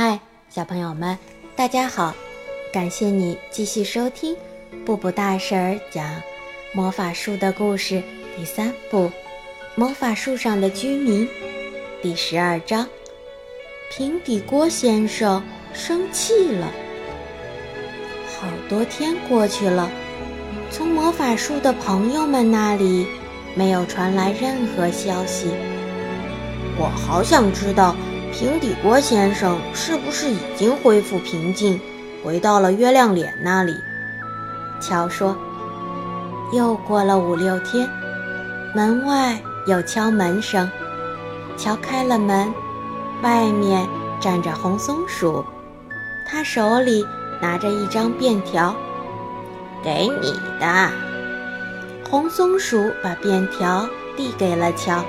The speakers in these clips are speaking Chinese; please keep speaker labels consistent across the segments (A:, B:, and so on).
A: 嗨，小朋友们，大家好！感谢你继续收听《布布大婶讲魔法树的故事》第三部《魔法树上的居民》第十二章。平底锅先生生气了。好多天过去了，从魔法树的朋友们那里没有传来任何消息。
B: 我好想知道。平底锅先生是不是已经恢复平静，回到了月亮脸那里？
A: 乔说。又过了五六天，门外有敲门声。乔开了门，外面站着红松鼠，他手里拿着一张便条，
B: 给你的。
A: 红松鼠把便条递给了乔，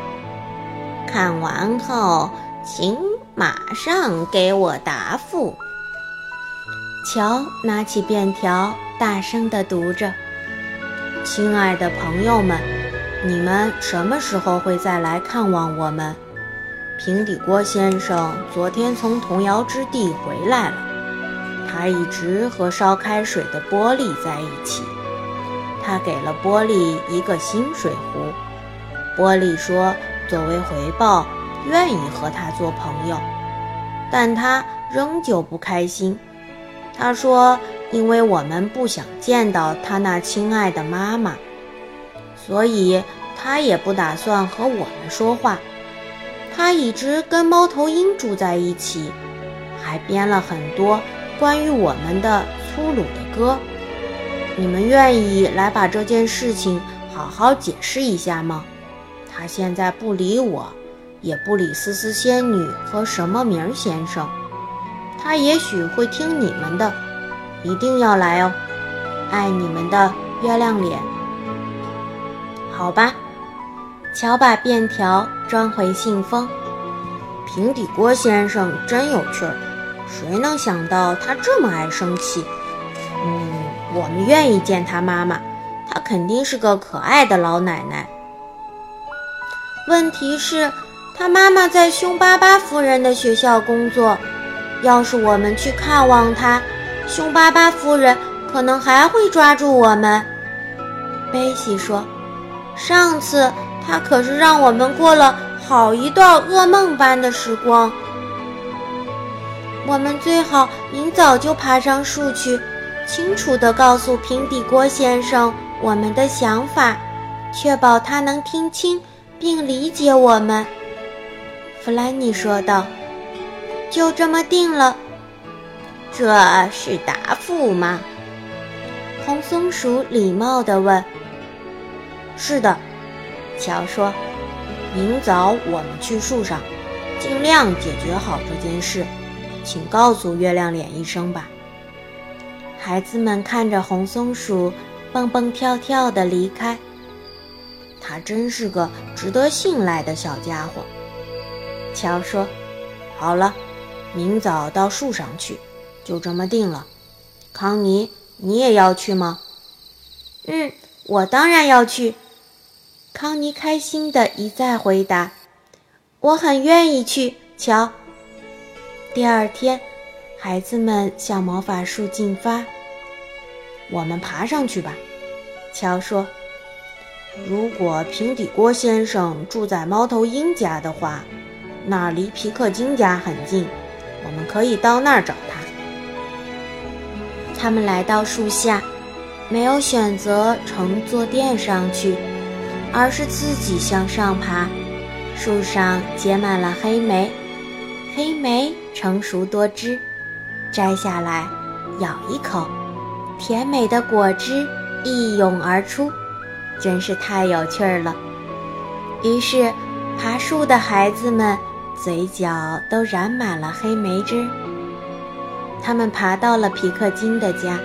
B: 看完后请。马上给我答复。
A: 乔拿起便条，大声地读着：“
B: 亲爱的朋友们，你们什么时候会再来看望我们？平底锅先生昨天从童谣之地回来了，他一直和烧开水的玻璃在一起。他给了玻璃一个新水壶。玻璃说，作为回报。”愿意和他做朋友，但他仍旧不开心。他说：“因为我们不想见到他那亲爱的妈妈，所以他也不打算和我们说话。他一直跟猫头鹰住在一起，还编了很多关于我们的粗鲁的歌。你们愿意来把这件事情好好解释一下吗？他现在不理我。”也不理思思仙女和什么名儿先生，他也许会听你们的，一定要来哦，爱你们的月亮脸。
A: 好吧，乔把便条装回信封。
B: 平底锅先生真有趣儿，谁能想到他这么爱生气？嗯，我们愿意见他妈妈，她肯定是个可爱的老奶奶。
C: 问题是。他妈妈在凶巴巴夫人的学校工作，要是我们去看望他，凶巴巴夫人可能还会抓住我们。
A: 贝西说：“
C: 上次他可是让我们过了好一段噩梦般的时光。我们最好明早就爬上树去，清楚地告诉平底锅先生我们的想法，确保他能听清并理解我们。”
A: 弗兰尼说道：“
C: 就这么定了。”
B: 这是答复吗？
A: 红松鼠礼貌地问。
B: “是的。”乔说，“明早我们去树上，尽量解决好这件事。请告诉月亮脸一声吧。”
A: 孩子们看着红松鼠蹦蹦跳跳地离开，
B: 他真是个值得信赖的小家伙。乔说：“好了，明早到树上去，就这么定了。康妮，你也要去吗？”“
C: 嗯，我当然要去。”
A: 康妮开心的一再回答：“
C: 我很愿意去。”乔。
A: 第二天，孩子们向魔法树进发。
B: 我们爬上去吧，乔说：“如果平底锅先生住在猫头鹰家的话。”那儿离皮克金家很近，我们可以到那儿找他。
A: 他们来到树下，没有选择乘坐垫上去，而是自己向上爬。树上结满了黑莓，黑莓成熟多汁，摘下来咬一口，甜美的果汁一涌而出，真是太有趣儿了。于是，爬树的孩子们。嘴角都染满了黑莓汁。他们爬到了皮克金的家，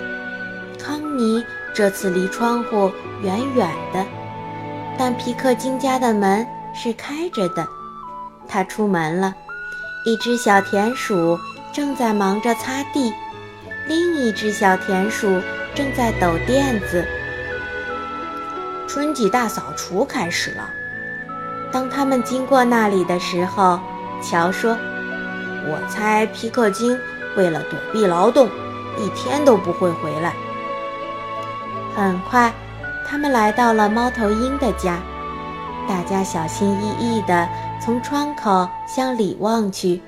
A: 康妮这次离窗户远远的，但皮克金家的门是开着的。他出门了，一只小田鼠正在忙着擦地，另一只小田鼠正在抖垫子。
B: 春季大扫除开始了。
A: 当他们经过那里的时候。乔说：“
B: 我猜皮克金为了躲避劳动，一天都不会回来。
A: 很快，他们来到了猫头鹰的家。大家小心翼翼地从窗口向里望去，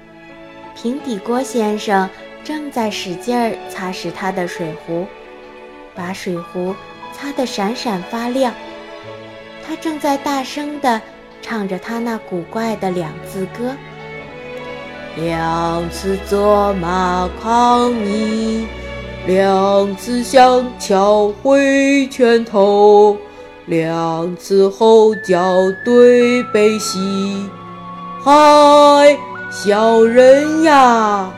A: 平底锅先生正在使劲儿擦拭他的水壶，把水壶擦得闪闪发亮。他正在大声地唱着他那古怪的两字歌：“
B: 两次策马抗议，两次向桥挥拳头。”两次吼叫对悲喜，嗨，小人呀！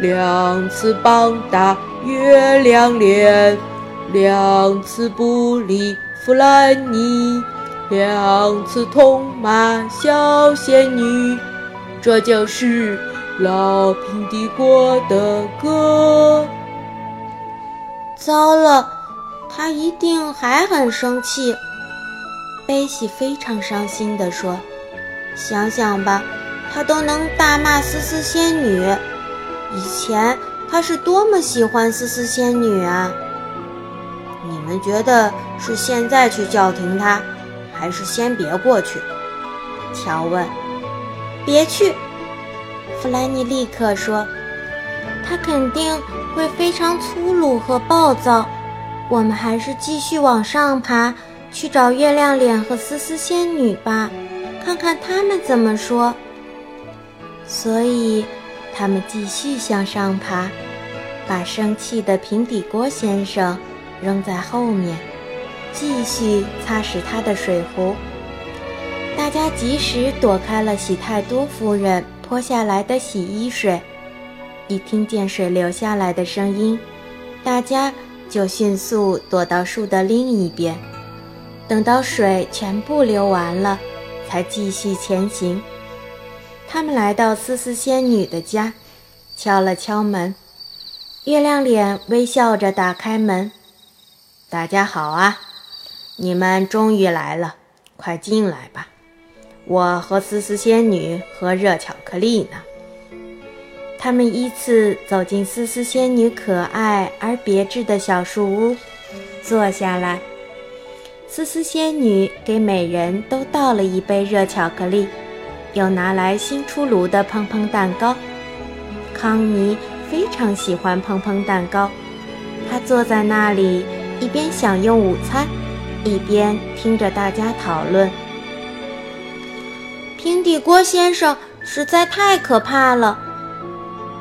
B: 两次棒打月亮脸，两次不理弗兰尼，两次痛骂小仙女。这就是老平底锅的歌。
C: 糟了！他一定还很生气，
A: 贝西非常伤心地说：“
C: 想想吧，他都能大骂思思仙女，以前他是多么喜欢思思仙女啊！你们觉得是现在去叫停他，还是先别过去？”乔问。
A: “别去！”弗兰尼立刻说，“他肯定会非常粗鲁和暴躁。”我们还是继续往上爬，去找月亮脸和思思仙女吧，看看他们怎么说。所以，他们继续向上爬，把生气的平底锅先生扔在后面，继续擦拭他的水壶。大家及时躲开了喜太多夫人泼下来的洗衣水。一听见水流下来的声音，大家。就迅速躲到树的另一边，等到水全部流完了，才继续前行。他们来到思思仙女的家，敲了敲门。月亮脸微笑着打开门：“
B: 大家好啊，你们终于来了，快进来吧。我和思思仙女喝热巧克力呢。”
A: 他们依次走进思思仙女可爱而别致的小树屋，坐下来。思思仙女给每人都倒了一杯热巧克力，又拿来新出炉的砰砰蛋糕。康妮非常喜欢砰砰蛋糕，她坐在那里一边享用午餐，一边听着大家讨论。
C: 平底锅先生实在太可怕了。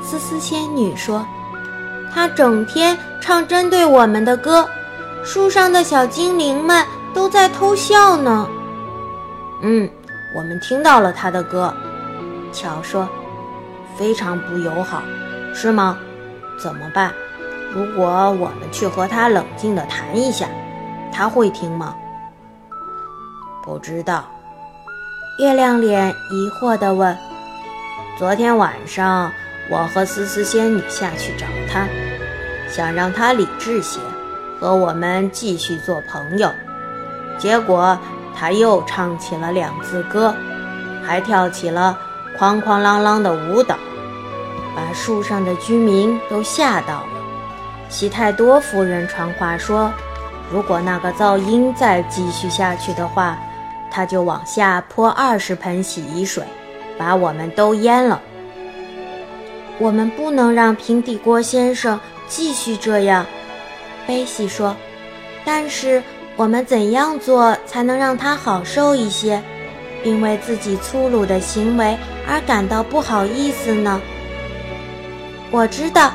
A: 思思仙女说：“
C: 他整天唱针对我们的歌，树上的小精灵们都在偷笑呢。”
B: 嗯，我们听到了他的歌。乔说：“非常不友好，是吗？怎么办？如果我们去和他冷静地谈一下，他会听吗？”不知道。
A: 月亮脸疑惑地问：“
B: 昨天晚上。”我和思思仙女下去找她，想让她理智些，和我们继续做朋友。结果她又唱起了两字歌，还跳起了哐哐啷啷的舞蹈，把树上的居民都吓到了。西太多夫人传话说，如果那个噪音再继续下去的话，他就往下泼二十盆洗衣水，把我们都淹了。
C: 我们不能让平底锅先生继续这样，
A: 贝西说。但是我们怎样做才能让他好受一些，并为自己粗鲁的行为而感到不好意思呢？
C: 我知道，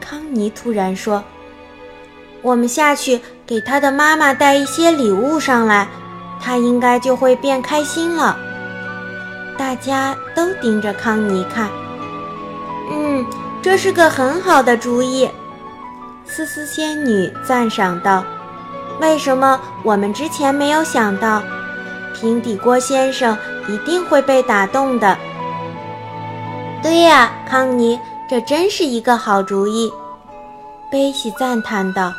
A: 康妮突然说。
C: 我们下去给他的妈妈带一些礼物上来，他应该就会变开心了。
A: 大家都盯着康妮看。
C: 嗯，这是个很好的主意，
A: 思思仙女赞赏道：“
C: 为什么我们之前没有想到？平底锅先生一定会被打动的。”
A: 对呀，康妮，这真是一个好主意，贝西赞叹道。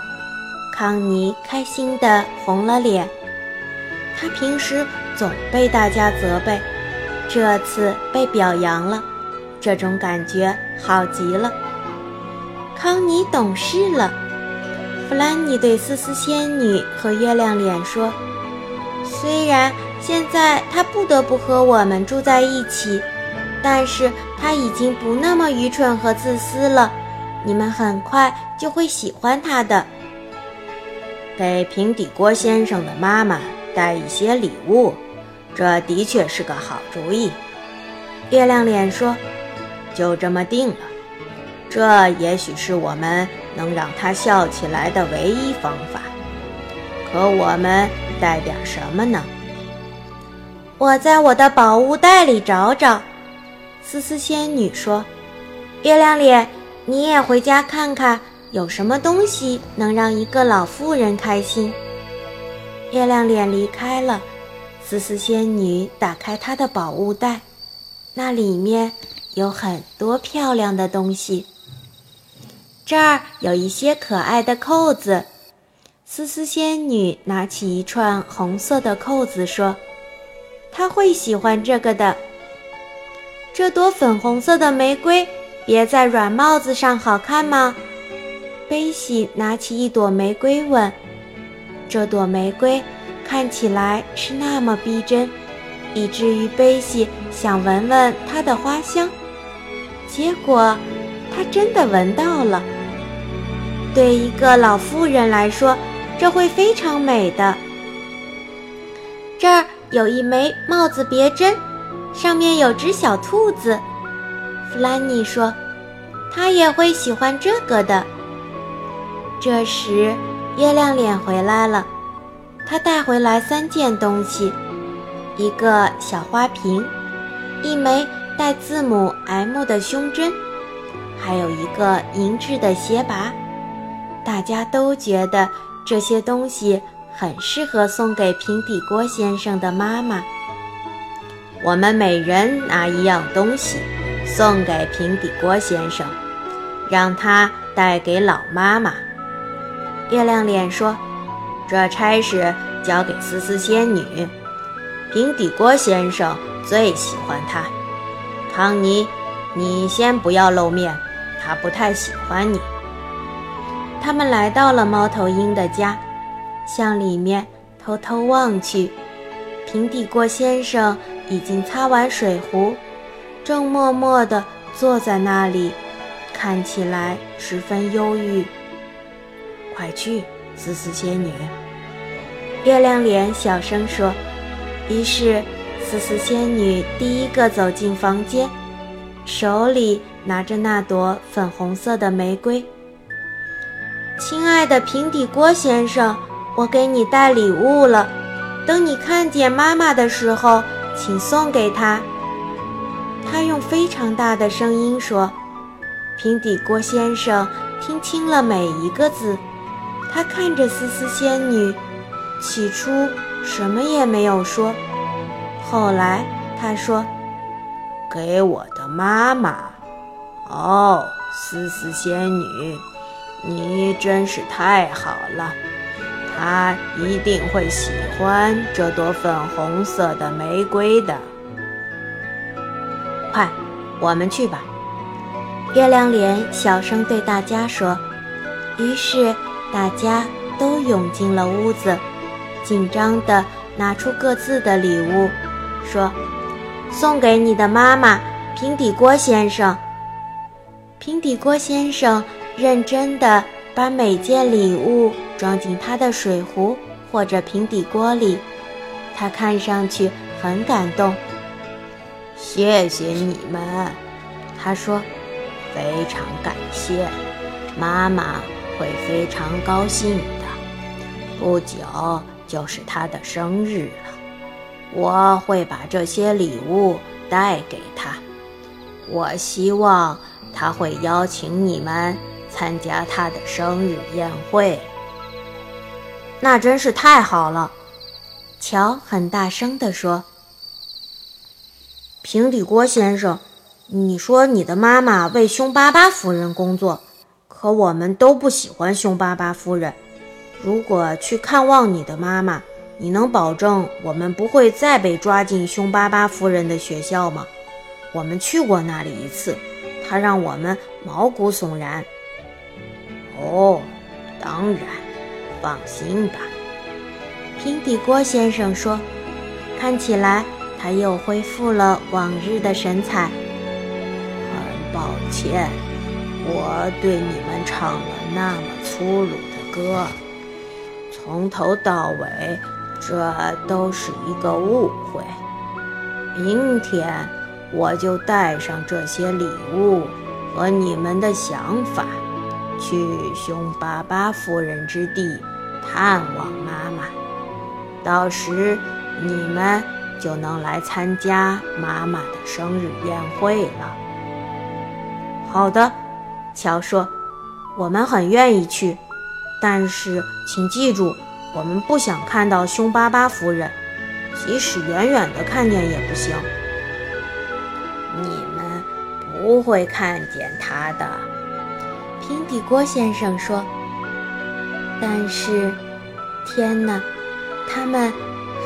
A: 康妮开心地红了脸，他平时总被大家责备，这次被表扬了。这种感觉好极了。康妮懂事了。弗兰妮对丝丝仙女和月亮脸说：“虽然现在她不得不和我们住在一起，但是她已经不那么愚蠢和自私了。你们很快就会喜欢她的。”
B: 给平底锅先生的妈妈带一些礼物，这的确是个好主意。
A: 月亮脸说：“
B: 就这么定了。这也许是我们能让他笑起来的唯一方法。可我们带点什么呢？”
A: 我在我的宝物袋里找找。思思仙女说：“月亮脸，你也回家看看。”有什么东西能让一个老妇人开心？月亮脸离开了，丝丝仙女打开她的宝物袋，那里面有很多漂亮的东西。这儿有一些可爱的扣子，丝丝仙女拿起一串红色的扣子说：“她会喜欢这个的。”这朵粉红色的玫瑰别在软帽子上好看吗？贝西拿起一朵玫瑰，问：“这朵玫瑰看起来是那么逼真，以至于贝西想闻闻它的花香。结果，他真的闻到了。对一个老妇人来说，这会非常美的。这儿有一枚帽子别针，上面有只小兔子。”弗兰妮说：“他也会喜欢这个的。”这时，月亮脸回来了。他带回来三件东西：一个小花瓶，一枚带字母 M 的胸针，还有一个银质的鞋拔。大家都觉得这些东西很适合送给平底锅先生的妈妈。
B: 我们每人拿一样东西，送给平底锅先生，让他带给老妈妈。
A: 月亮脸说：“
B: 这差事交给丝丝仙女，平底锅先生最喜欢她。康妮，你先不要露面，他不太喜欢你。”
A: 他们来到了猫头鹰的家，向里面偷偷望去，平底锅先生已经擦完水壶，正默默地坐在那里，看起来十分忧郁。
B: 快去，思思仙女！
A: 月亮脸小声说。于是，思思仙女第一个走进房间，手里拿着那朵粉红色的玫瑰。亲爱的平底锅先生，我给你带礼物了。等你看见妈妈的时候，请送给她。她用非常大的声音说。平底锅先生听清了每一个字。他看着丝丝仙女，起初什么也没有说。后来他说：“
B: 给我的妈妈。”哦，丝丝仙女，你真是太好了，她一定会喜欢这朵粉红色的玫瑰的。
A: 快，我们去吧。”月亮脸小声对大家说。于是。大家都涌进了屋子，紧张地拿出各自的礼物，说：“送给你的妈妈，平底锅先生。”平底锅先生认真地把每件礼物装进他的水壶或者平底锅里，他看上去很感动。
B: 谢谢你们，他说：“非常感谢，妈妈。”会非常高兴的。不久就是他的生日了，我会把这些礼物带给他。我希望他会邀请你们参加他的生日宴会。
A: 那真是太好了，乔很大声地说：“平底锅先生，你说你的妈妈为凶巴巴夫人工作。”可我们都不喜欢凶巴巴夫人。如果去看望你的妈妈，你能保证我们不会再被抓进凶巴巴夫人的学校吗？
D: 我们去过那里一次，她让我们毛骨悚然。
E: 哦，当然，放心吧。
A: 平底锅先生说：“看起来他又恢复了往日的神采。”
E: 很抱歉，我对你们唱了那么粗鲁的歌，从头到尾，这都是一个误会。明天我就带上这些礼物和你们的想法。去凶巴巴夫人之地探望妈妈，到时你们就能来参加妈妈的生日宴会了。
A: 好的，乔说：“我们很愿意去，但是请记住，我们不想看到凶巴巴夫人，即使远远的看见也不行。
E: 你们不会看见她的。”
A: 平底锅先生说：“但是，天哪，他们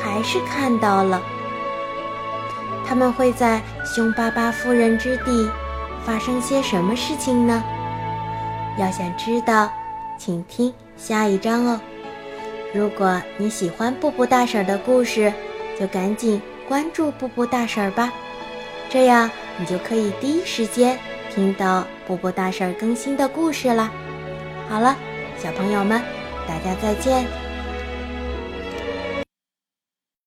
A: 还是看到了。他们会在凶巴巴夫人之地发生些什么事情呢？要想知道，请听下一章哦。如果你喜欢布布大婶的故事，就赶紧关注布布大婶吧，这样你就可以第一时间。”听到布布大婶更新的故事啦！好了，小朋友们，大家再见。